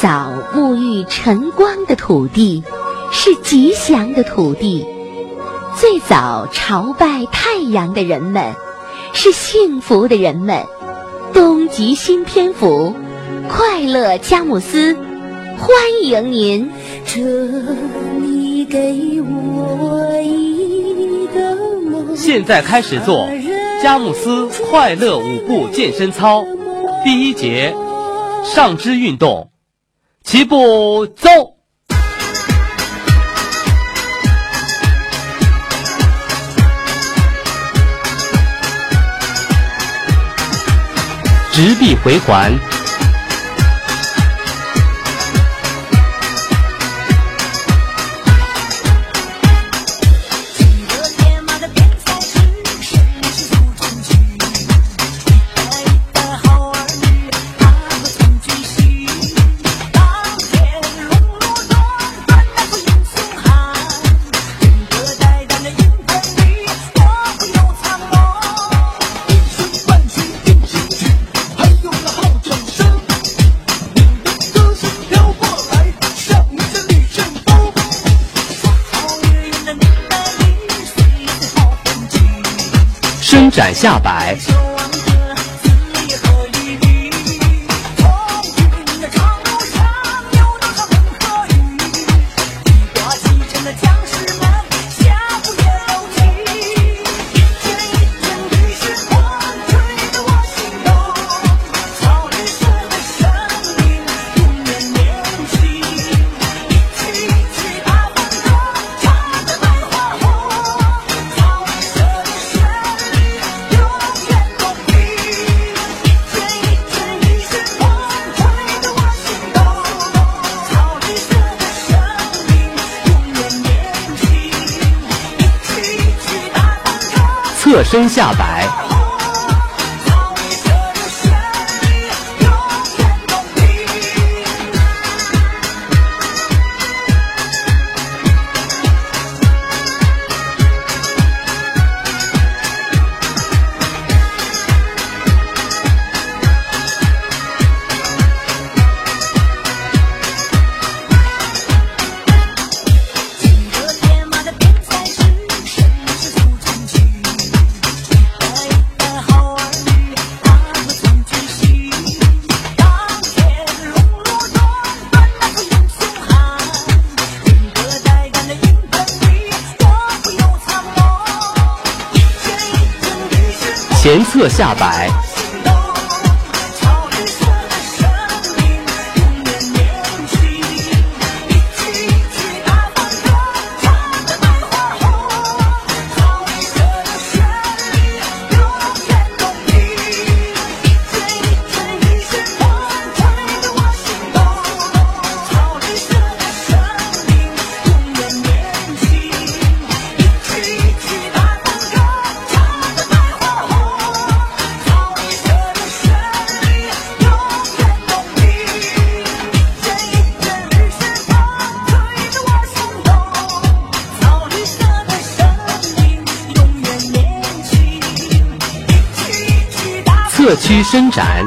早沐浴晨光的土地，是吉祥的土地；最早朝拜太阳的人们，是幸福的人们。东极新篇幅，快乐佳木斯，欢迎您。这你给我一个梦。现在开始做佳木斯快乐舞步健身操，第一节上肢运动。齐步走。直臂回环下摆身下摆侧下摆。社区伸展。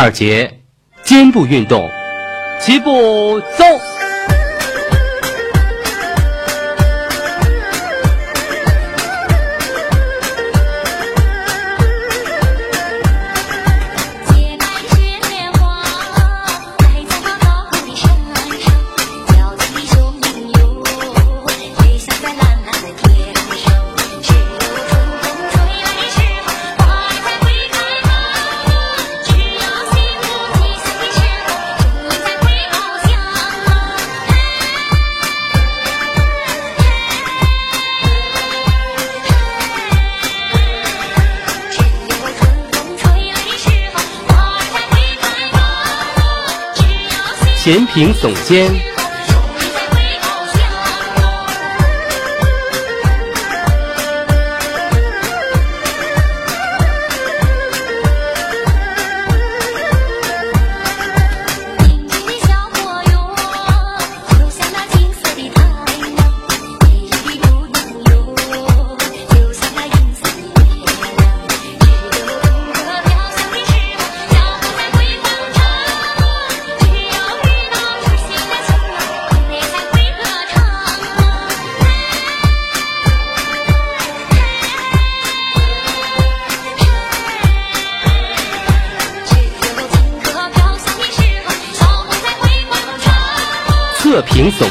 第二节，肩部运动，齐步走。评总监。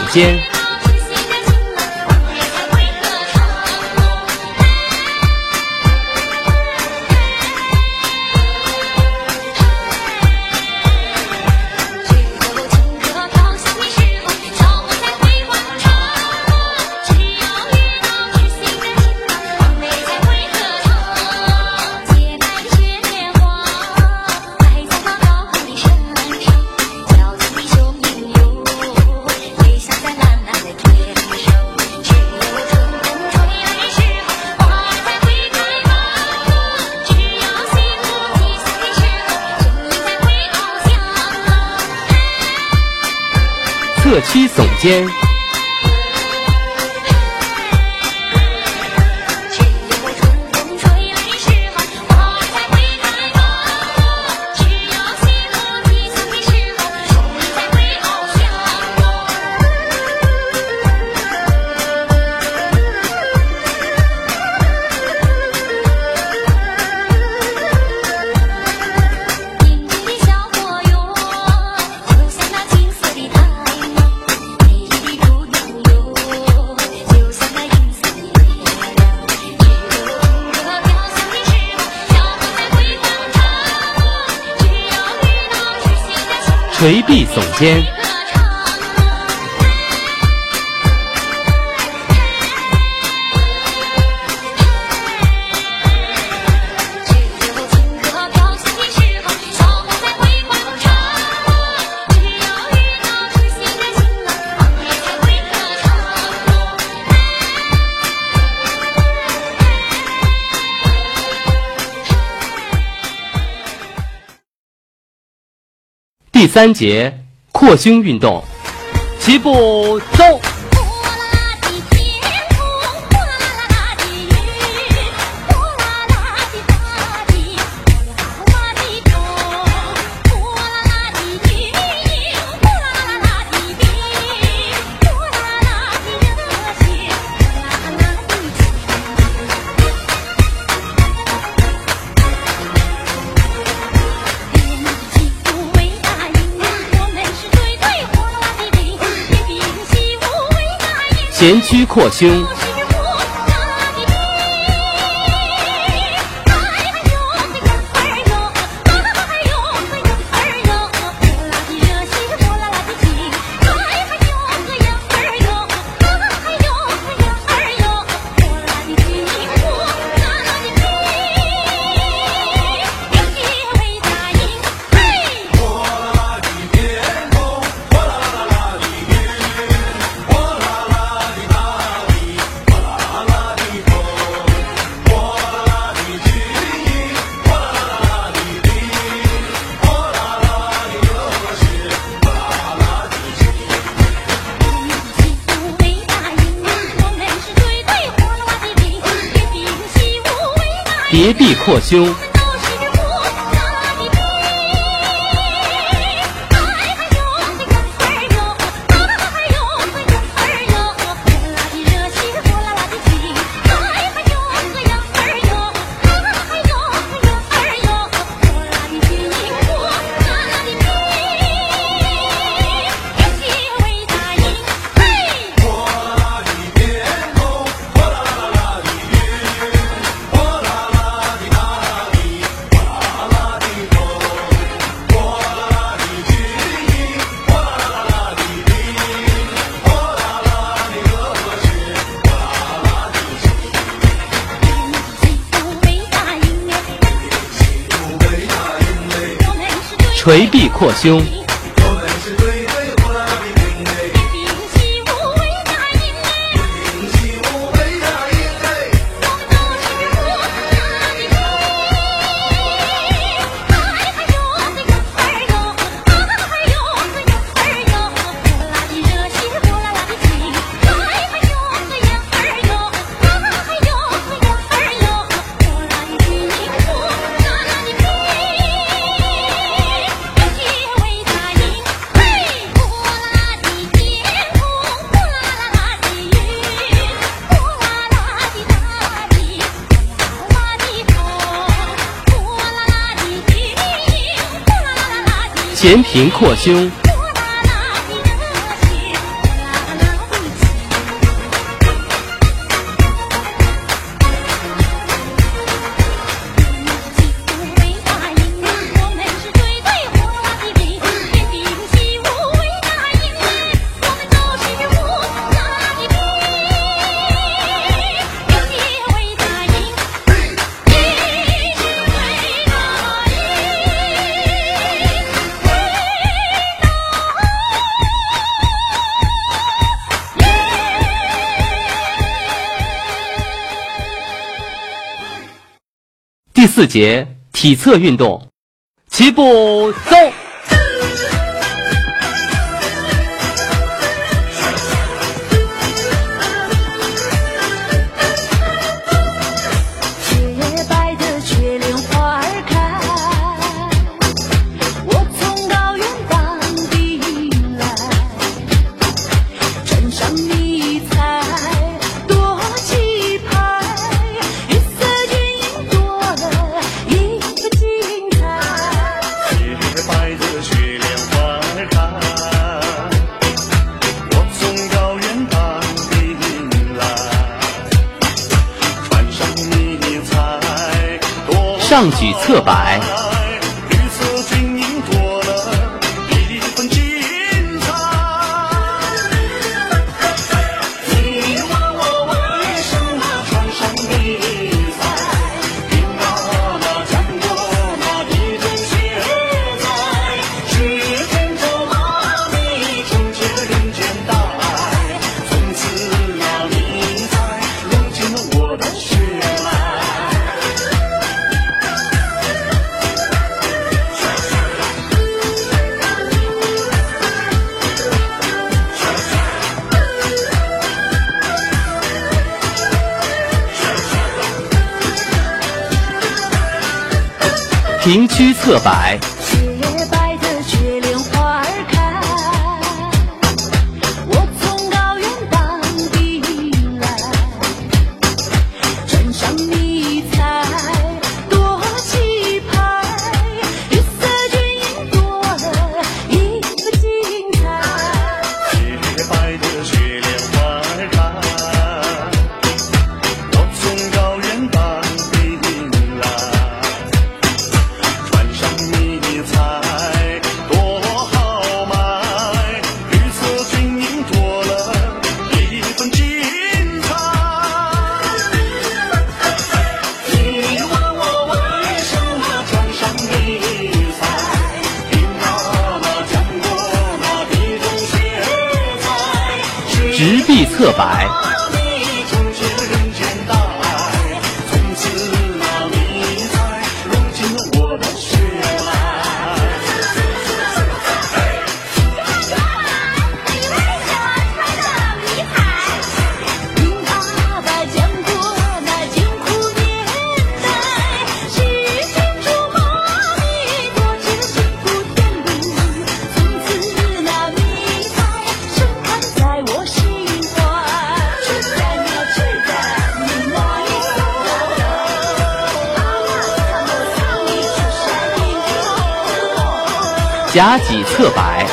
间。七耸肩。随臂耸肩。第三节扩胸运动。齐步走。前屈扩胸叠壁扩修。扩胸。平扩胸四节体侧运动。齐步走。上举侧摆。屈侧摆。必侧摆。夹脊侧摆。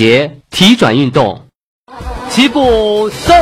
节体转运动。齐步走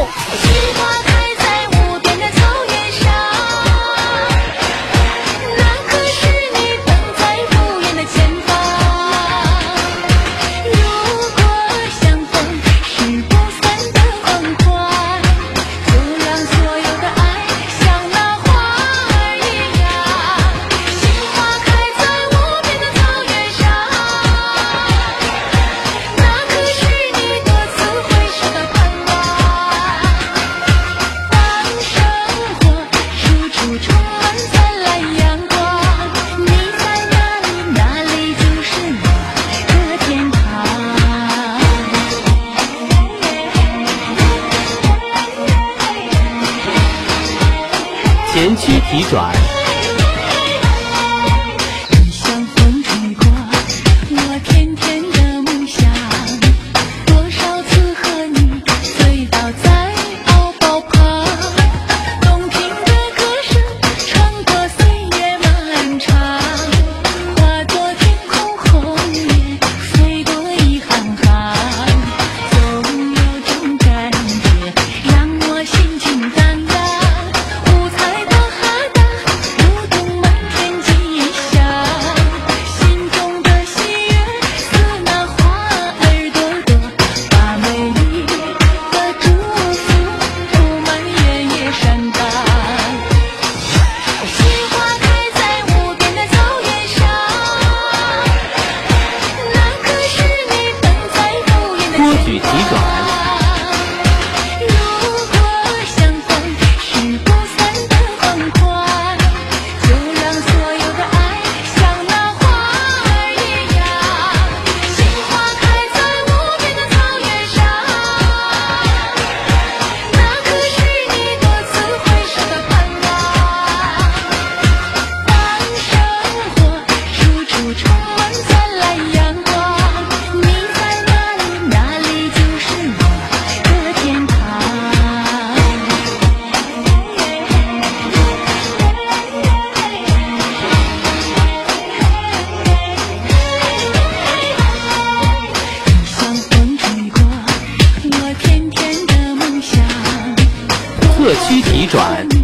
已转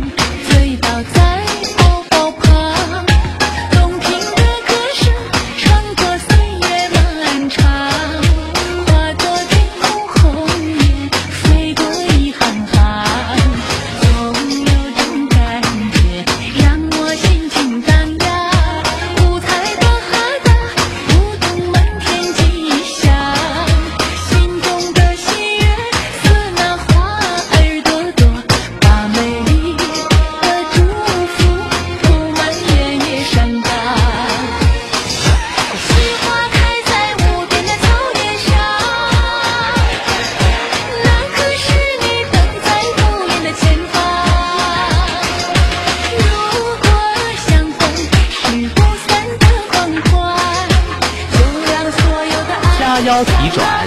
腰体转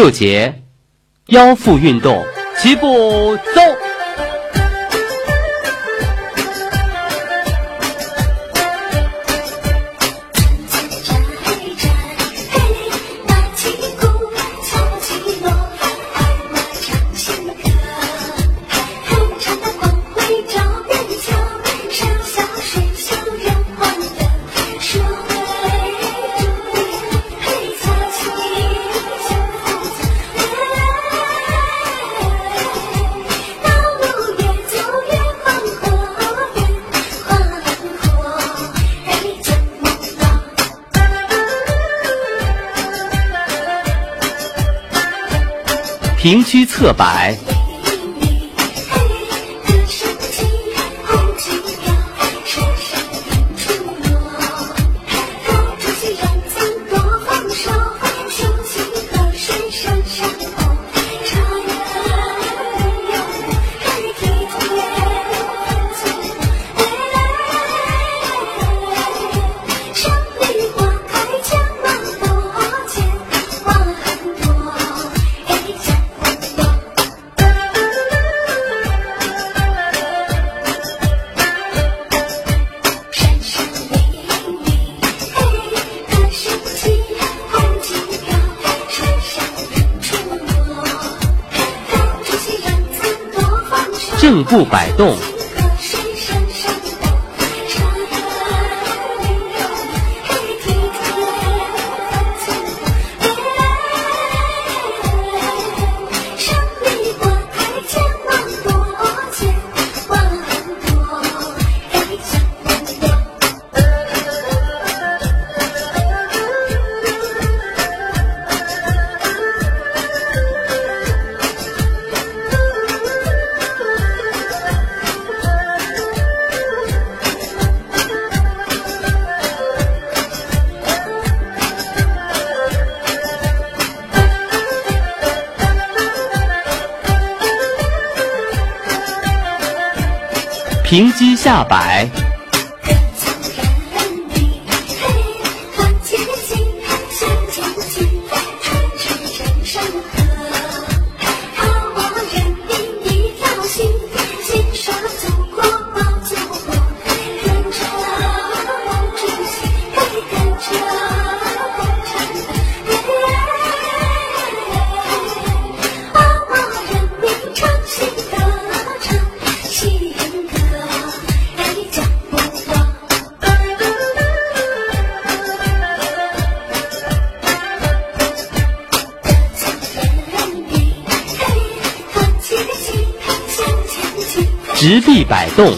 六节腰腹运动齐步走。七侧摆。Tom. 平机下摆。直臂摆动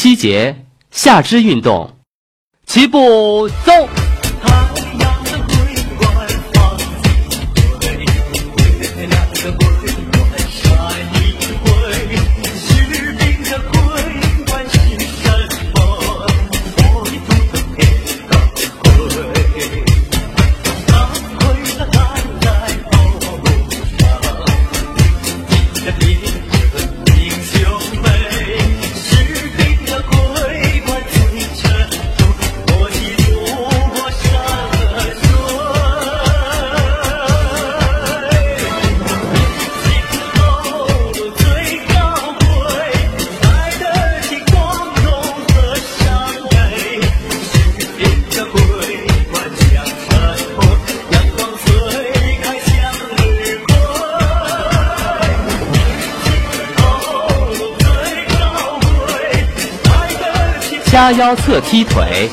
七节下肢运动，齐步走。压腰侧踢腿。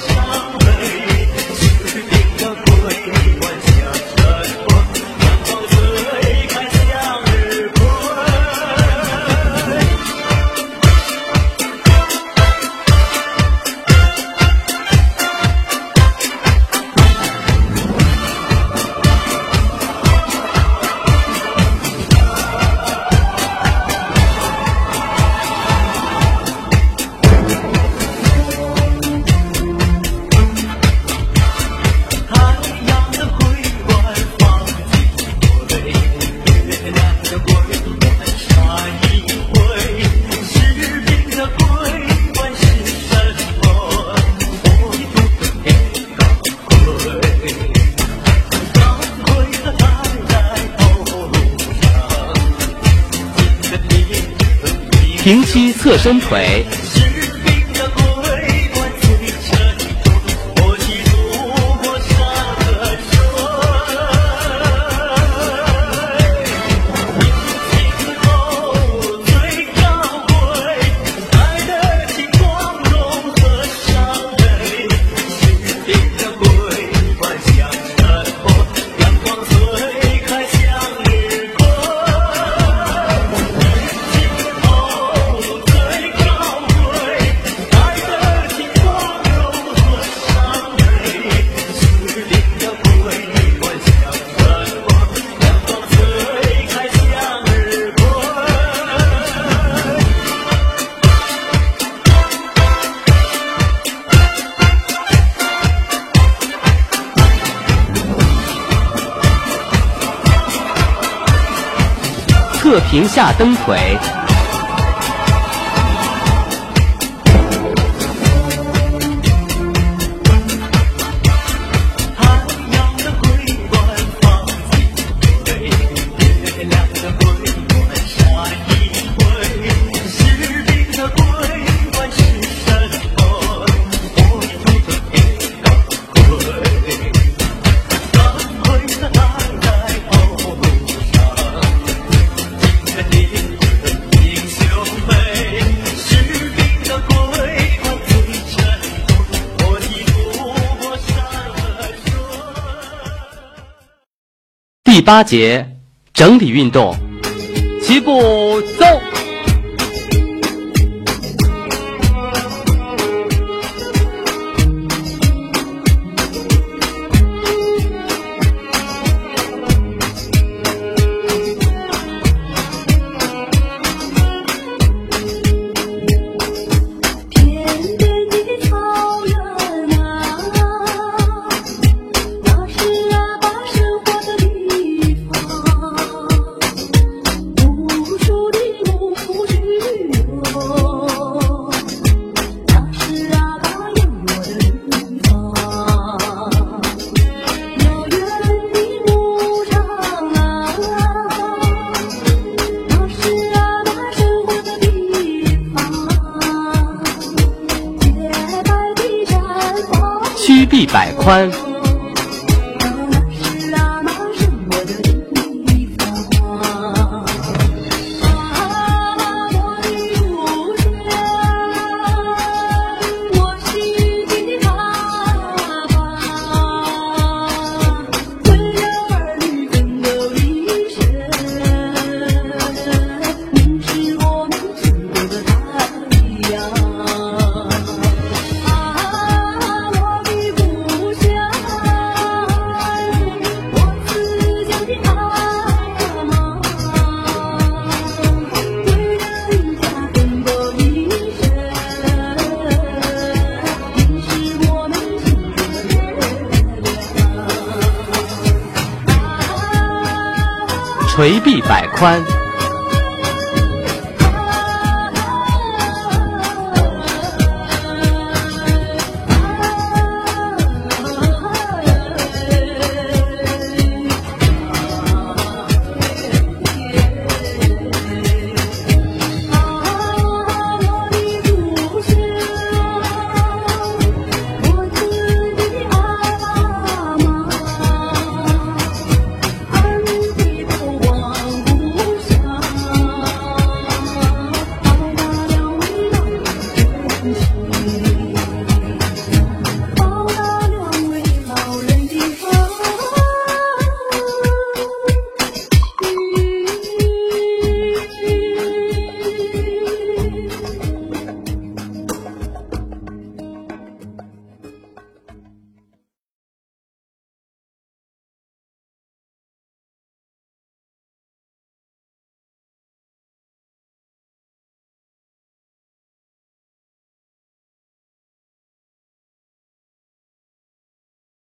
平膝侧身腿平下蹬腿。八节整体运动。齐步关。